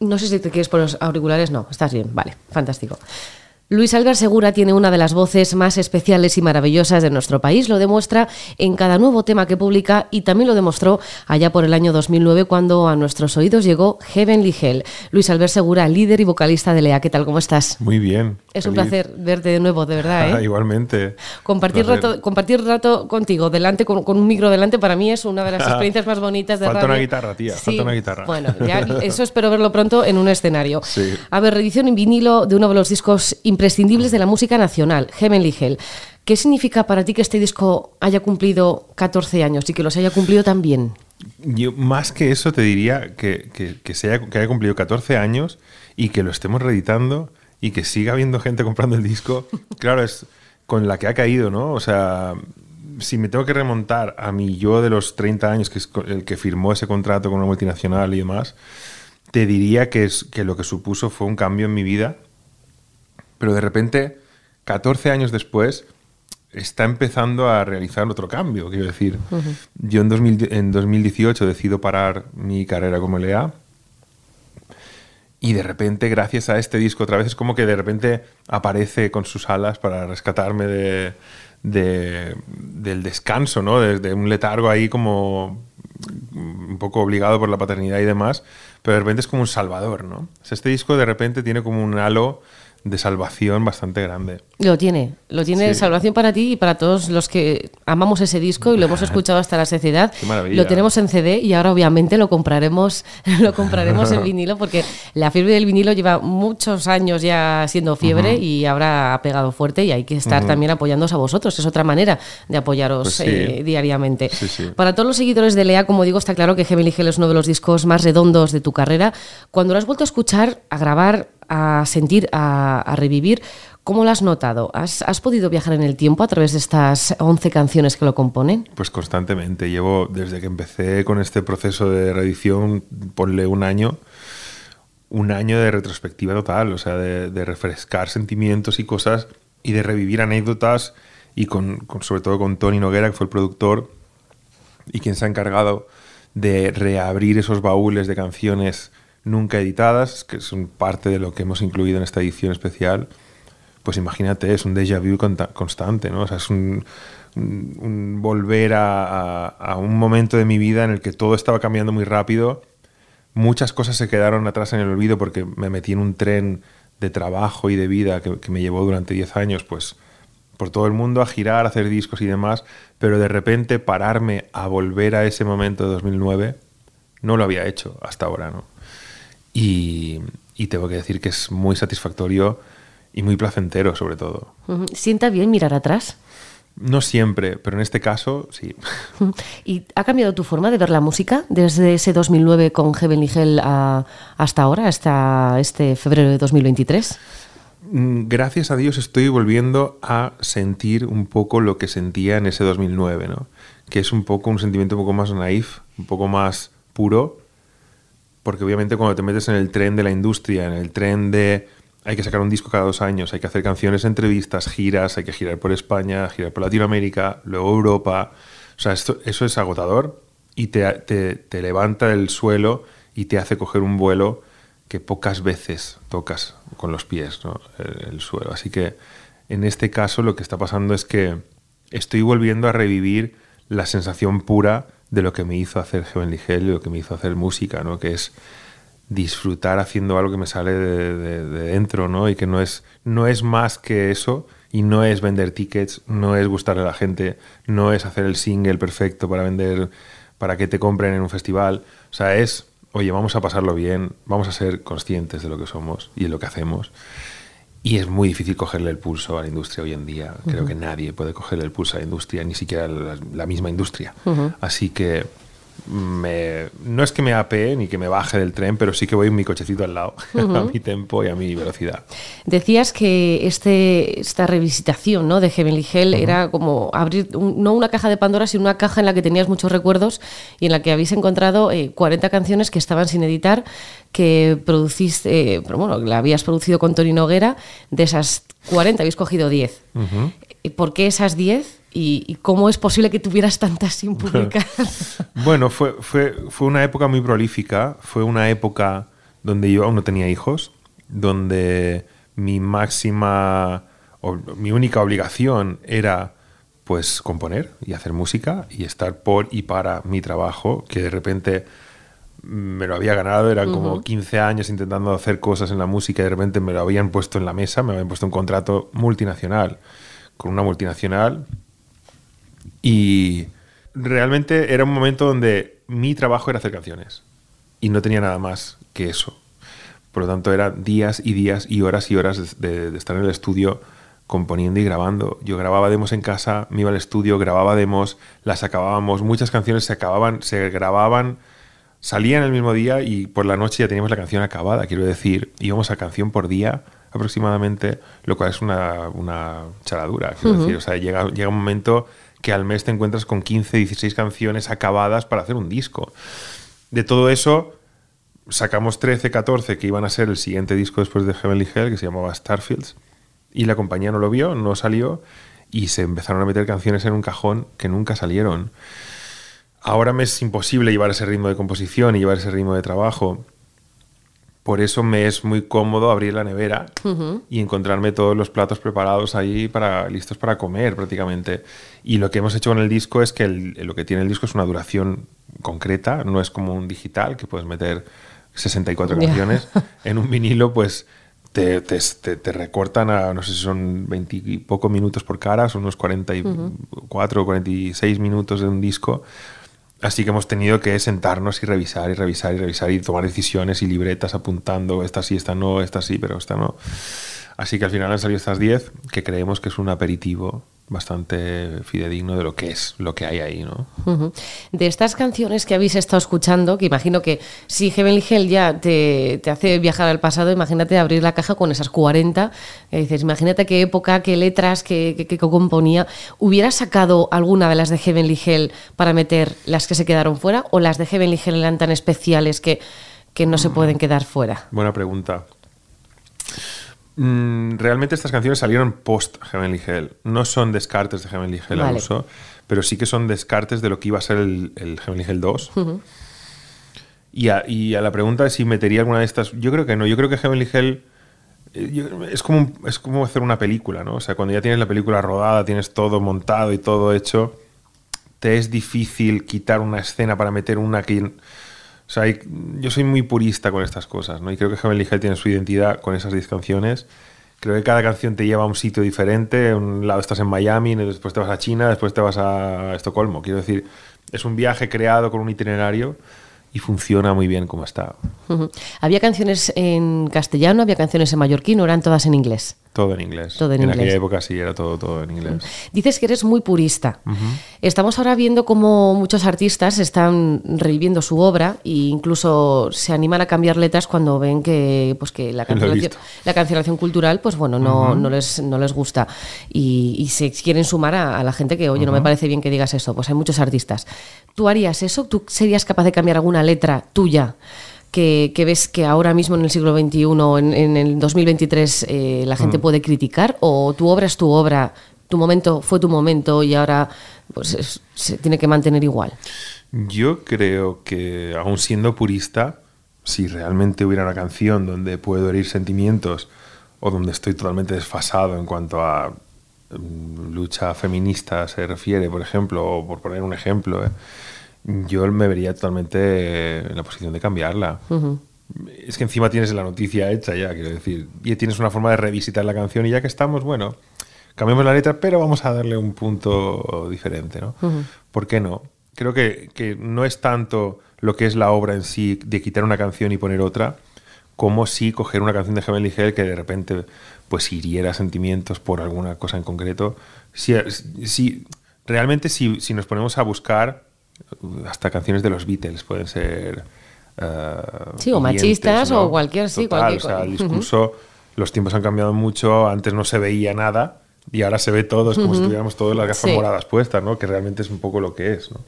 No sé si te quieres por los auriculares, no, estás bien, vale, fantástico. Luis Albert Segura tiene una de las voces más especiales y maravillosas de nuestro país. Lo demuestra en cada nuevo tema que publica y también lo demostró allá por el año 2009 cuando a nuestros oídos llegó Heavenly Hell. Luis Albert Segura, líder y vocalista de Lea. ¿Qué tal? ¿Cómo estás? Muy bien. Es un placer verte de nuevo, de verdad. ¿eh? Igualmente. Compartir rato, compartir rato contigo, delante, con, un micro delante, para mí es una de las experiencias más bonitas de Falta una guitarra, tía. Falta una guitarra. Bueno, ya, eso espero verlo pronto en un escenario. Sí. A ver, reedición en vinilo de uno de los discos imprescindibles de la música nacional, Heavenly Hell. ¿Qué significa para ti que este disco haya cumplido 14 años y que los haya cumplido tan bien? Yo más que eso te diría que, que, se haya, que haya cumplido 14 años y que lo estemos reeditando y que siga habiendo gente comprando el disco. Claro, es con la que ha caído, ¿no? O sea, si me tengo que remontar a mi yo de los 30 años, que es el que firmó ese contrato con una multinacional y demás, te diría que, es, que lo que supuso fue un cambio en mi vida pero de repente, 14 años después, está empezando a realizar otro cambio. Quiero decir, yo en, 2018 decido parar mi carrera como LEA. Y de repente, gracias a este disco, otra vez es como que de repente aparece con sus alas para rescatarme de, del descanso, ¿no? De, un letargo ahí como un poco obligado por la paternidad y demás, pero de repente es como un salvador, ¿no? este disco de repente tiene como un halo de salvación bastante grande. Lo tiene, lo tiene de salvación para ti y para todos los que amamos ese disco y lo hemos escuchado hasta la saciedad. Lo tenemos en CD y ahora obviamente lo compraremos, lo compraremos en vinilo porque la fiebre del vinilo lleva muchos años ya siendo fiebre y ahora ha pegado fuerte y hay que estar también apoyándoos a vosotros. Es otra manera de apoyaros pues eh, diariamente. para todos los seguidores de Lea, como digo, está claro que Heavenly Hell es uno de los discos más redondos de tu carrera. Cuando lo has vuelto a escuchar, a grabar, a sentir, a, revivir. ¿Cómo lo has notado? ¿Has, podido viajar en el tiempo a través de estas 11 canciones que lo componen? Pues constantemente. Llevo, desde que empecé con este proceso de reedición, ponle un año, un año de retrospectiva total, o sea, de, refrescar sentimientos y cosas y de revivir anécdotas y con, sobre todo con Tony Noguera, que fue el productor y quien se ha encargado de reabrir esos baúles de canciones nunca editadas, que son parte de lo que hemos incluido en esta edición especial, pues imagínate, es un déjà vu constante, ¿no? O sea, es un, volver a, un momento de mi vida en el que todo estaba cambiando muy rápido. Muchas cosas se quedaron atrás en el olvido porque me metí en un tren de trabajo y de vida que, que me llevó durante 10 años, pues por todo el mundo a girar, a hacer discos y demás, pero de repente pararme a volver a ese momento de 2009 no lo había hecho hasta ahora, ¿no? Y, tengo que decir que es muy satisfactorio y muy placentero sobre todo. ¿Sienta bien mirar atrás? No siempre, pero en este caso sí. ¿Y ha cambiado tu forma de ver la música desde ese 2009 con Heavenly Hell hasta ahora, hasta este febrero de 2023? Mm, gracias a Dios estoy volviendo a sentir un poco lo que sentía en ese 2009, ¿no? que es un poco un sentimiento un poco más naif, un poco más puro, porque obviamente cuando te metes en el tren de la industria, en el tren de hay que sacar un disco cada dos años, hay que hacer canciones, entrevistas, giras, hay que girar por España, girar por Latinoamérica, luego Europa, o sea, esto, eso es agotador y te, te, levanta del suelo y te hace coger un vuelo que pocas veces tocas con los pies el, suelo. Así que en este caso lo que está pasando es que estoy volviendo a revivir la sensación pura de lo que me hizo hacer Heavenly Hell y lo que me hizo hacer música, ¿no? Que es disfrutar haciendo algo que me sale de, dentro, ¿no? Y que no es, no es más que eso y no es vender tickets, no es gustarle a la gente, no es hacer el single perfecto para vender, para que te compren en un festival. O sea, es, oye, vamos a pasarlo bien, vamos a ser conscientes de lo que somos y de lo que hacemos. Y es muy difícil cogerle el pulso a la industria hoy en día. Creo que nadie puede cogerle el pulso a la industria, ni siquiera la, misma industria. Así que no es que me apee ni que me baje del tren, pero sí que voy en mi cochecito al lado, a mi tempo y a mi velocidad. Decías que este, esta revisitación ¿no? de Heavenly Hell era como abrir no una caja de Pandora, sino una caja en la que tenías muchos recuerdos y en la que habéis encontrado 40 eh, canciones que estaban sin editar, que produciste, eh, bueno, la habías producido con Tony Noguera. De esas 40 habéis cogido 10. ¿Por qué esas 10? ¿Y, cómo es posible que tuvieras tantas sin publicar? bueno, fue, fue, fue una época muy prolífica, fue una época donde yo aún no tenía hijos, donde mi máxima o mi única obligación era pues componer y hacer música y estar por y para mi trabajo, que de repente me lo había ganado, eran como 15 años intentando hacer cosas en la música y de repente me lo habían puesto en la mesa, me habían puesto un contrato multinacional con una multinacional y realmente era un momento donde mi trabajo era hacer canciones y no tenía nada más que eso. Por lo tanto, eran días y días y horas y horas de, estar en el estudio componiendo y grabando. Yo grababa demos en casa, me iba al estudio, grababa demos, las acabábamos, muchas canciones se acababan, se grababan, salían el mismo día y por la noche ya teníamos la canción acabada. Quiero decir, íbamos a canción por día aproximadamente, lo cual es una, una charadura. Quiero decir, o sea, llega, llega un momento que al mes te encuentras con 15, 16 canciones acabadas para hacer un disco. De todo eso, sacamos 13, 14 que iban a ser el siguiente disco después de Heavenly Hell, que se llamaba Starfields, y la compañía no lo vio, no salió, y se empezaron a meter canciones en un cajón que nunca salieron. Ahora me es imposible llevar ese ritmo de composición y llevar ese ritmo de trabajo. Por eso me es muy cómodo abrir la nevera y encontrarme todos los platos preparados ahí para listos para comer prácticamente. Y lo que hemos hecho con el disco es que lo que tiene el disco es una duración concreta, no es como un digital que puedes meter 64 canciones. En un vinilo, pues te, te, recortan a, no sé si son 20 y poco minutos por cara, son unos 44 o 46 minutos de un disco. Así que hemos tenido que sentarnos y revisar y revisar y revisar y tomar decisiones y libretas apuntando, esta sí, esta no, esta sí, pero esta no. Así que al final han salido estas 10, que creemos que es un aperitivo bastante fidedigno de lo que es, lo que hay ahí, ¿no? De estas canciones que habéis estado escuchando, que imagino que si Heavenly Hell ya te, hace viajar al pasado, imagínate abrir la caja con esas 40, dices, imagínate qué época, qué letras, qué, qué, componía. ¿Hubieras sacado alguna de las de Heavenly Hell para meter las que se quedaron fuera o las de Heavenly Hell eran tan especiales que, que no se pueden quedar fuera? Buena pregunta. Mm, realmente estas canciones salieron post Heavenly Hell. No son descartes de Heavenly Hell al uso, pero sí que son descartes de lo que iba a ser el, el Heavenly Hell 2. y, a, la pregunta de si metería alguna de estas, yo creo que no. Yo creo que Heavenly Hell eh, es, como, es como hacer una película, ¿no? O sea, cuando ya tienes la película rodada, tienes todo montado y todo hecho, te es difícil quitar una escena para meter una que o sea, yo soy muy purista con estas cosas, ¿no? Y creo que Heavenly Hell tiene su identidad con esas 10 canciones. Creo que cada canción te lleva a un sitio diferente. Un lado estás en Miami, después te vas a China, después te vas a Estocolmo. Quiero decir, es un viaje creado con un itinerario y funciona muy bien como está. ¿Había canciones en castellano, había canciones en mallorquín o eran todas en inglés? Todo en inglés. en, aquella época sí era todo, todo en inglés. Dices que eres muy purista. Estamos ahora viendo cómo muchos artistas están reviviendo su obra e incluso se animan a cambiar letras cuando ven que, pues, que la, cancelación, la cancelación cultural pues bueno, no, no, les, no les gusta y, se quieren sumar a, la gente que, oye, no me parece bien que digas eso. Pues hay muchos artistas. ¿Tú harías eso? ¿Tú serías capaz de cambiar alguna letra tuya? Que, ves que ahora mismo en el siglo XXI, en, en el 2023, eh, la gente mm. puede criticar? ¿O tu obra es tu obra, tu momento fue tu momento y ahora pues, se tiene que mantener igual? Yo creo que, aún siendo purista, si realmente hubiera una canción donde puedo herir sentimientos o donde estoy totalmente desfasado en cuanto a mm, lucha feminista se refiere, por ejemplo, o por poner un ejemplo, ¿eh? Yo me vería totalmente en la posición de cambiarla. Es que encima tienes la noticia hecha ya, quiero decir, y tienes una forma de revisitar la canción y ya que estamos, bueno, cambiamos la letra, pero vamos a darle un punto diferente, ¿no? ¿Por qué no? Creo que, que, no es tanto lo que es la obra en sí, de quitar una canción y poner otra, como si coger una canción de Heavenly Hell que de repente pues hiriera sentimientos por alguna cosa en concreto. Si, si realmente si, si nos ponemos a buscar hasta canciones de los Beatles pueden ser... Uh, sí, o machistas o cualquier, sí, cualquier. O sea, el discurso, los tiempos han cambiado mucho, antes no se veía nada y ahora se ve todo, es como si tuviéramos todas las gafas moradas puestas, ¿no? Que realmente es un poco lo que es, ¿no?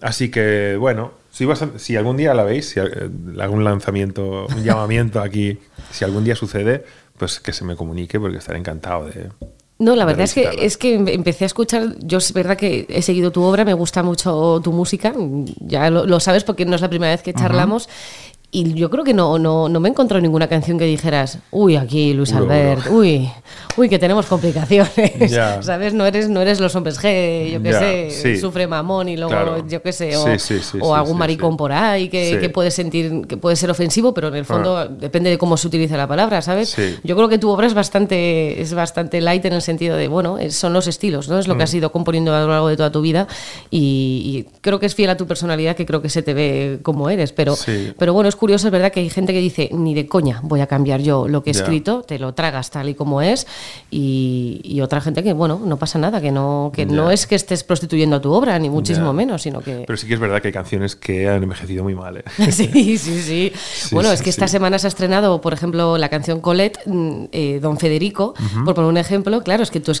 Así que, bueno, si, si algún día la veis, si hago un lanzamiento, un llamamiento aquí, si algún día sucede, pues que se me comunique porque estaré encantado de, no, la verdad es que, es que empecé a escuchar, yo es verdad que he seguido tu obra, me gusta mucho tu música, ya lo, sabes porque no es la primera vez que charlamos. Y yo creo que no, no, no me encontró ninguna canción que dijeras, uy, aquí Luis Albert, uy, uy, que tenemos complicaciones, ¿sabes? No eres, no eres los hombres G, yo qué sé, sufre mamón y luego, yo qué sé, o, algún maricón por ahí que, que, puede sentir, que puede ser ofensivo, pero en el fondo ah. depende de cómo se utilice la palabra, ¿sabes? Yo creo que tu obra es bastante, es bastante light en el sentido de, bueno, son los estilos, ¿no? Es lo que has mm. ido componiendo a lo largo de toda tu vida y, creo que es fiel a tu personalidad, que creo que se te ve como eres, pero, pero bueno, es curioso, es verdad que hay gente que dice, ni de coña voy a cambiar yo lo que he escrito, te lo tragas tal y como es, y, otra gente que, bueno, no pasa nada, que no, que no es que estés prostituyendo a tu obra, ni muchísimo menos, sino que... Pero sí que es verdad que hay canciones que han envejecido muy mal. ¿eh? sí, sí, sí, Bueno, es que esta semana se ha estrenado, por ejemplo, la canción Colette, mm, eh, Don Federico, por poner un ejemplo, claro, es que tú,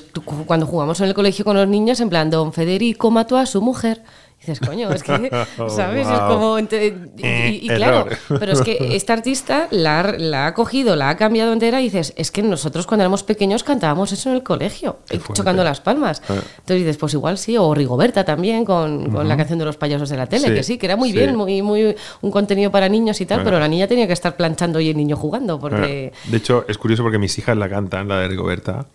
cuando jugamos en el colegio con los niños, en plan, Don Federico mató a su mujer dices, coño, es que, ¿sabes? Es como... Y, claro, pero es que esta artista la, la, ha cogido, la ha cambiado entera y dices, es que nosotros cuando éramos pequeños cantábamos eso en el colegio, chocando las palmas. Ah. Entonces dices, pues igual sí, o Rigoberta también con, con la canción de los payasos de la tele, que sí, que era muy bien, muy, muy un contenido para niños y tal, ah. pero la niña tenía que estar planchando y el niño jugando. porque ah. De hecho, es curioso porque mis hijas la cantan, la de Rigoberta.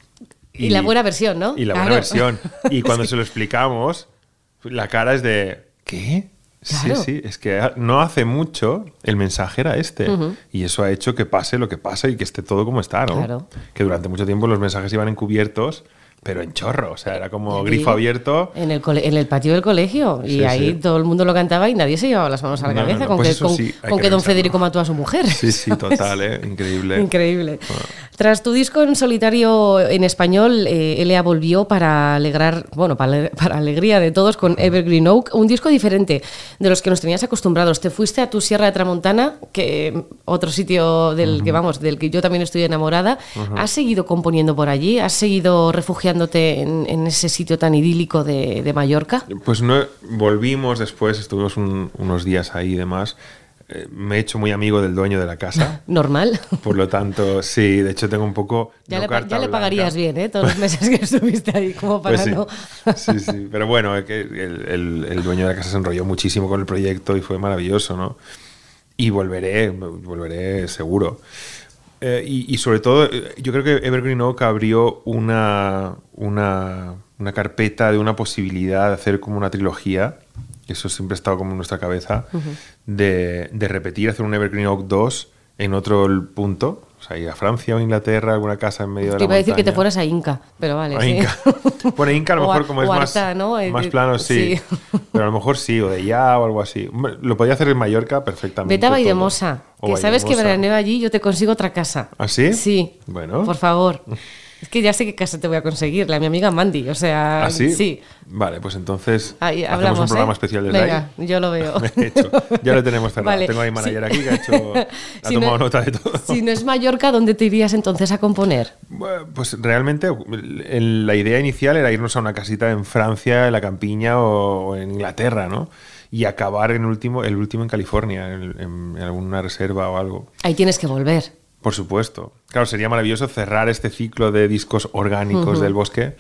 Y, la buena versión, ¿no? Y la buena versión. Y cuando se lo explicamos, la cara es de, ¿qué? Sí, sí, es que no hace mucho el mensaje era este. Y eso ha hecho que pase lo que pasa y que esté todo como está, ¿no? Claro. Que durante mucho tiempo los mensajes iban encubiertos pero en chorro, o sea, era como grifo abierto. En el, en el patio del colegio, y ahí todo el mundo lo cantaba y nadie se llevaba las manos a la cabeza con, pues que, con, que, don Federico mató a su mujer. Sí, sí, total, ¿eh? increíble. increíble. Tras tu disco en solitario en español, eh, Elea volvió para alegrar, bueno, para, para, alegría de todos con Evergreen Oak, un disco diferente de los que nos tenías acostumbrados. Te fuiste a tu Sierra de Tramontana, que otro sitio del que vamos, del que yo también estoy enamorada. ¿Has seguido componiendo por allí? ¿Has seguido refugiando en, ese sitio tan idílico de, Mallorca? Pues no, volvimos después, estuvimos unos días ahí y demás. Eh, me he hecho muy amigo del dueño de la casa. Normal. Por lo tanto, sí, de hecho tengo un poco... Ya, le, pagarías bien, ¿eh? Todos los meses que estuviste ahí, como para pues sí. no... sí, sí, pero bueno, el, el, el, dueño de la casa se enrolló muchísimo con el proyecto y fue maravilloso, ¿no? Y volveré, volveré seguro. Eh, y, sobre todo, eh, yo creo que Evergreen Oak abrió una, una, una, carpeta de una posibilidad de hacer como una trilogía, eso siempre ha estado como en nuestra cabeza, de, de, repetir, hacer un Evergreen Oak 2 en otro punto, o sea, ir a Francia o Inglaterra, alguna casa en medio de la iba a decir que te fueras a Inca, pero vale. A Inca. Bueno, Inca a lo mejor como es más, más plano, sí. Pero a lo mejor sí, o de ya o algo así. Lo podía hacer en Mallorca perfectamente. Vete a Vaidemosa, que sabes que veraneo allí yo te consigo otra casa. ¿Ah, sí? Sí. Bueno. Por favor. Es que ya sé qué casa te voy a conseguir, la mi amiga Mandy, o sea, ¿Ah, sí? sí. Vale, pues entonces Ahí, hablamos, un programa ¿eh? especial desde Venga, yo lo veo. Ya lo tenemos cerrado. Tengo ahí manager aquí que ha, hecho, ha tomado nota de todo. Si no es Mallorca, ¿dónde te irías entonces a componer? Pues realmente la idea inicial era irnos a una casita en Francia, en la campiña o en Inglaterra, ¿no? y acabar en último, el último en California, en, alguna reserva o algo. Ahí tienes que volver. Por supuesto. Claro, sería maravilloso cerrar este ciclo de discos orgánicos del bosque.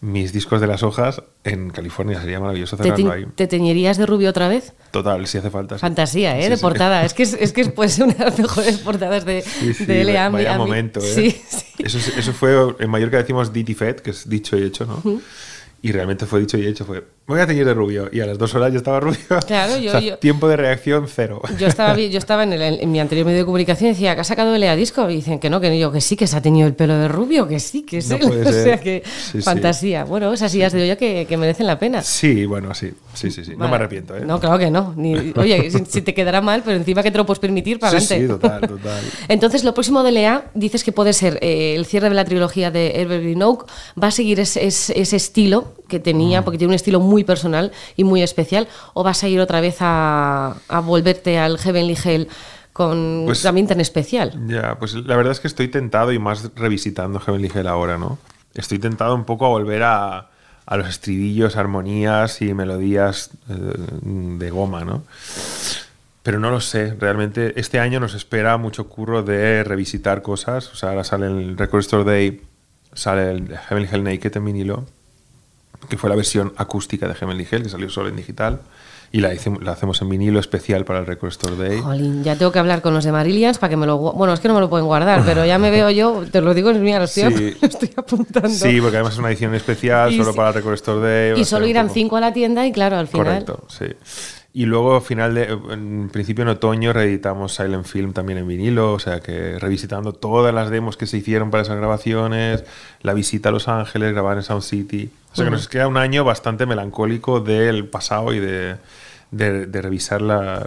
Mis discos de las hojas en California sería maravilloso cerrarlo ahí. ¿Te teñirías de rubio otra vez? Total, si hace falta. Fantasía, ¿eh? de portada. Es que es, es que puede ser una de las mejores portadas de, de L.A. Vaya momento, ¿eh? Eso, eso fue, en Mallorca decimos Diti Fed, que es dicho y hecho, ¿no? Y realmente fue dicho y hecho, fue, voy a teñir de rubio. Y a las dos horas yo estaba rubio. Claro, yo... tiempo de reacción cero. Yo estaba, yo estaba en, el, en, mi anterior medio de comunicación y decía, ¿que ha sacado el disco? Y dicen que no, que no. Yo, que sí, que se ha teñido el pelo de rubio, que sí, que sí. o sea, que fantasía. Bueno, esas ideas de olla que, que, merecen la pena. Sí, bueno, sí. Sí, sí, sí. No me arrepiento, ¿eh? No, claro que no. oye, si, te quedará mal, pero encima que te lo puedes permitir, para adelante. Sí, total, total. Entonces, lo próximo de Lea, dices que puede ser eh, el cierre de la trilogía de Evergreen Oak. Va a seguir ese, ese estilo que tenía, porque tiene un estilo muy personal y muy especial, o vas a ir otra vez a, volverte al Heavenly Hell con pues, también tan especial? Ya, pues la verdad es que estoy tentado y más revisitando Heavenly Hell ahora, ¿no? Estoy tentado un poco a volver a, a los estribillos, armonías y melodías eh, de goma, ¿no? Pero no lo sé, realmente este año nos espera mucho curro de revisitar cosas, o sea, ahora sale el Record Store Day, sale el Heavenly Hell Naked en vinilo, que fue la versión acústica de Heavenly Hell, que salió solo en digital. Y la, la, hacemos en vinilo especial para el Record Store Day. Jolín, ya tengo que hablar con los de Marillions para que me lo... Bueno, es que no me lo pueden guardar, pero ya me veo yo, te lo digo, mira, lo estoy, sí. lo estoy apuntando. Sí, porque además es una edición especial solo para el Record Store Day. Y solo irán cinco a la tienda y claro, al final... Correcto, sí. Y luego, final de, en principio en otoño, reeditamos Silent Film también en vinilo, o sea que revisitando todas las demos que se hicieron para esas grabaciones, la visita a Los Ángeles, grabar en Sound City. O sea que nos queda un año bastante melancólico del pasado y de, de, revisar la,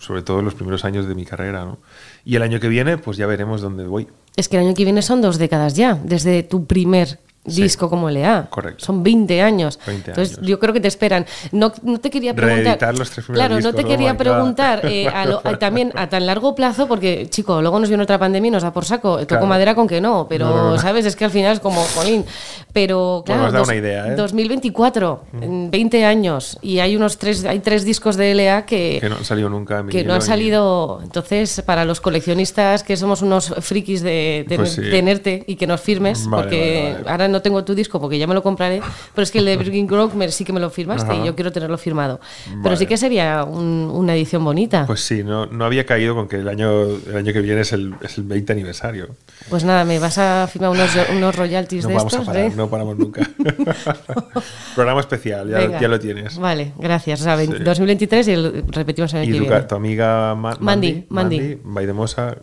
sobre todo los primeros años de mi carrera. ¿no? Y el año que viene, pues ya veremos dónde voy. Es que el año que viene son dos décadas ya, desde tu primer disco como LA. Correcto. Son 20 años. Entonces, yo creo que te esperan. No, no te quería preguntar. Los tres claro, no te quería preguntar eh, también a tan largo plazo, porque, chico, luego nos viene otra pandemia y nos da por saco. Toco madera con que no, pero, ¿sabes? Es que al final es como, jolín. Pero, claro, bueno, una idea, ¿eh? 2024, en 20 años, y hay unos tres, hay tres discos de LA que. Que no han salido nunca. que no han salido. Entonces, para los coleccionistas que somos unos frikis de, pues tenerte y que nos firmes, porque ahora no tengo tu disco porque ya me lo compraré, pero es que el de Virgin Grove sí que me lo firmaste y yo quiero tenerlo firmado. Pero sí que sería una edición bonita. Pues sí, no, no había caído con que el año, el año que viene es el, es el 20 aniversario. Pues nada, me vas a firmar unos, unos royalties no de vamos estos. A parar, No paramos nunca. Programa especial, ya, ya, lo tienes. Vale, gracias. O sea, 2023 y repetimos el año que viene. tu amiga Mandy, Mandy, Mandy,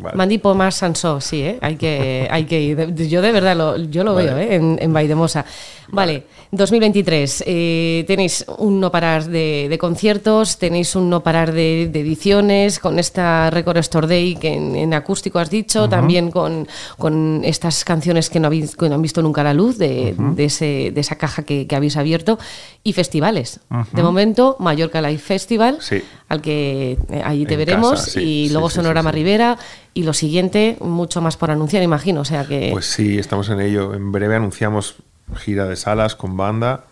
Vale. Mandy Pomas Sansó, sí, ¿eh? hay, que, hay que ir. Yo de verdad lo, yo lo veo ¿eh? en, en Vaidemosa. Vale, 2023. Eh, tenéis un no parar de, conciertos, tenéis un no parar de, ediciones, con esta Record Store Day que en, acústico has dicho, también con, con, estas canciones que no, habéis, que no han visto nunca la luz de, de, ese, de esa caja que, habéis abierto, y festivales. De momento, Mallorca Live Festival, al que eh, allí te veremos, y luego Sonorama Rivera, y lo siguiente, mucho más por anunciar, imagino. O sea que... Pues sí, estamos en ello. En breve anunciamos gira de salas con banda.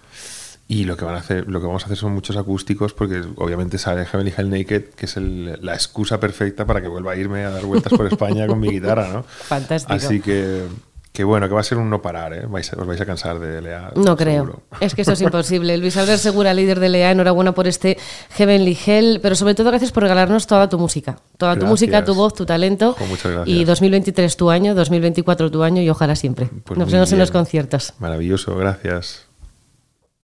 Y lo que, van a hacer, lo que vamos a hacer son muchos acústicos, porque obviamente sale Heavenly Hell Naked, que es la excusa perfecta para que vuelva a irme a dar vueltas por España con mi guitarra, ¿no? Fantástico. Así que que bueno, que va a ser un no parar, ¿eh? os vais a cansar de Lea. No creo. Es que eso es imposible. Luis Albert Segura, líder de Lea, enhorabuena por este Heavenly Hell, pero sobre todo gracias por regalarnos toda tu música. Toda tu música, tu voz, tu talento. muchas gracias. Y 2023 tu año, 2024 tu año y ojalá siempre. Pues Nos vemos en los conciertos. Maravilloso, gracias.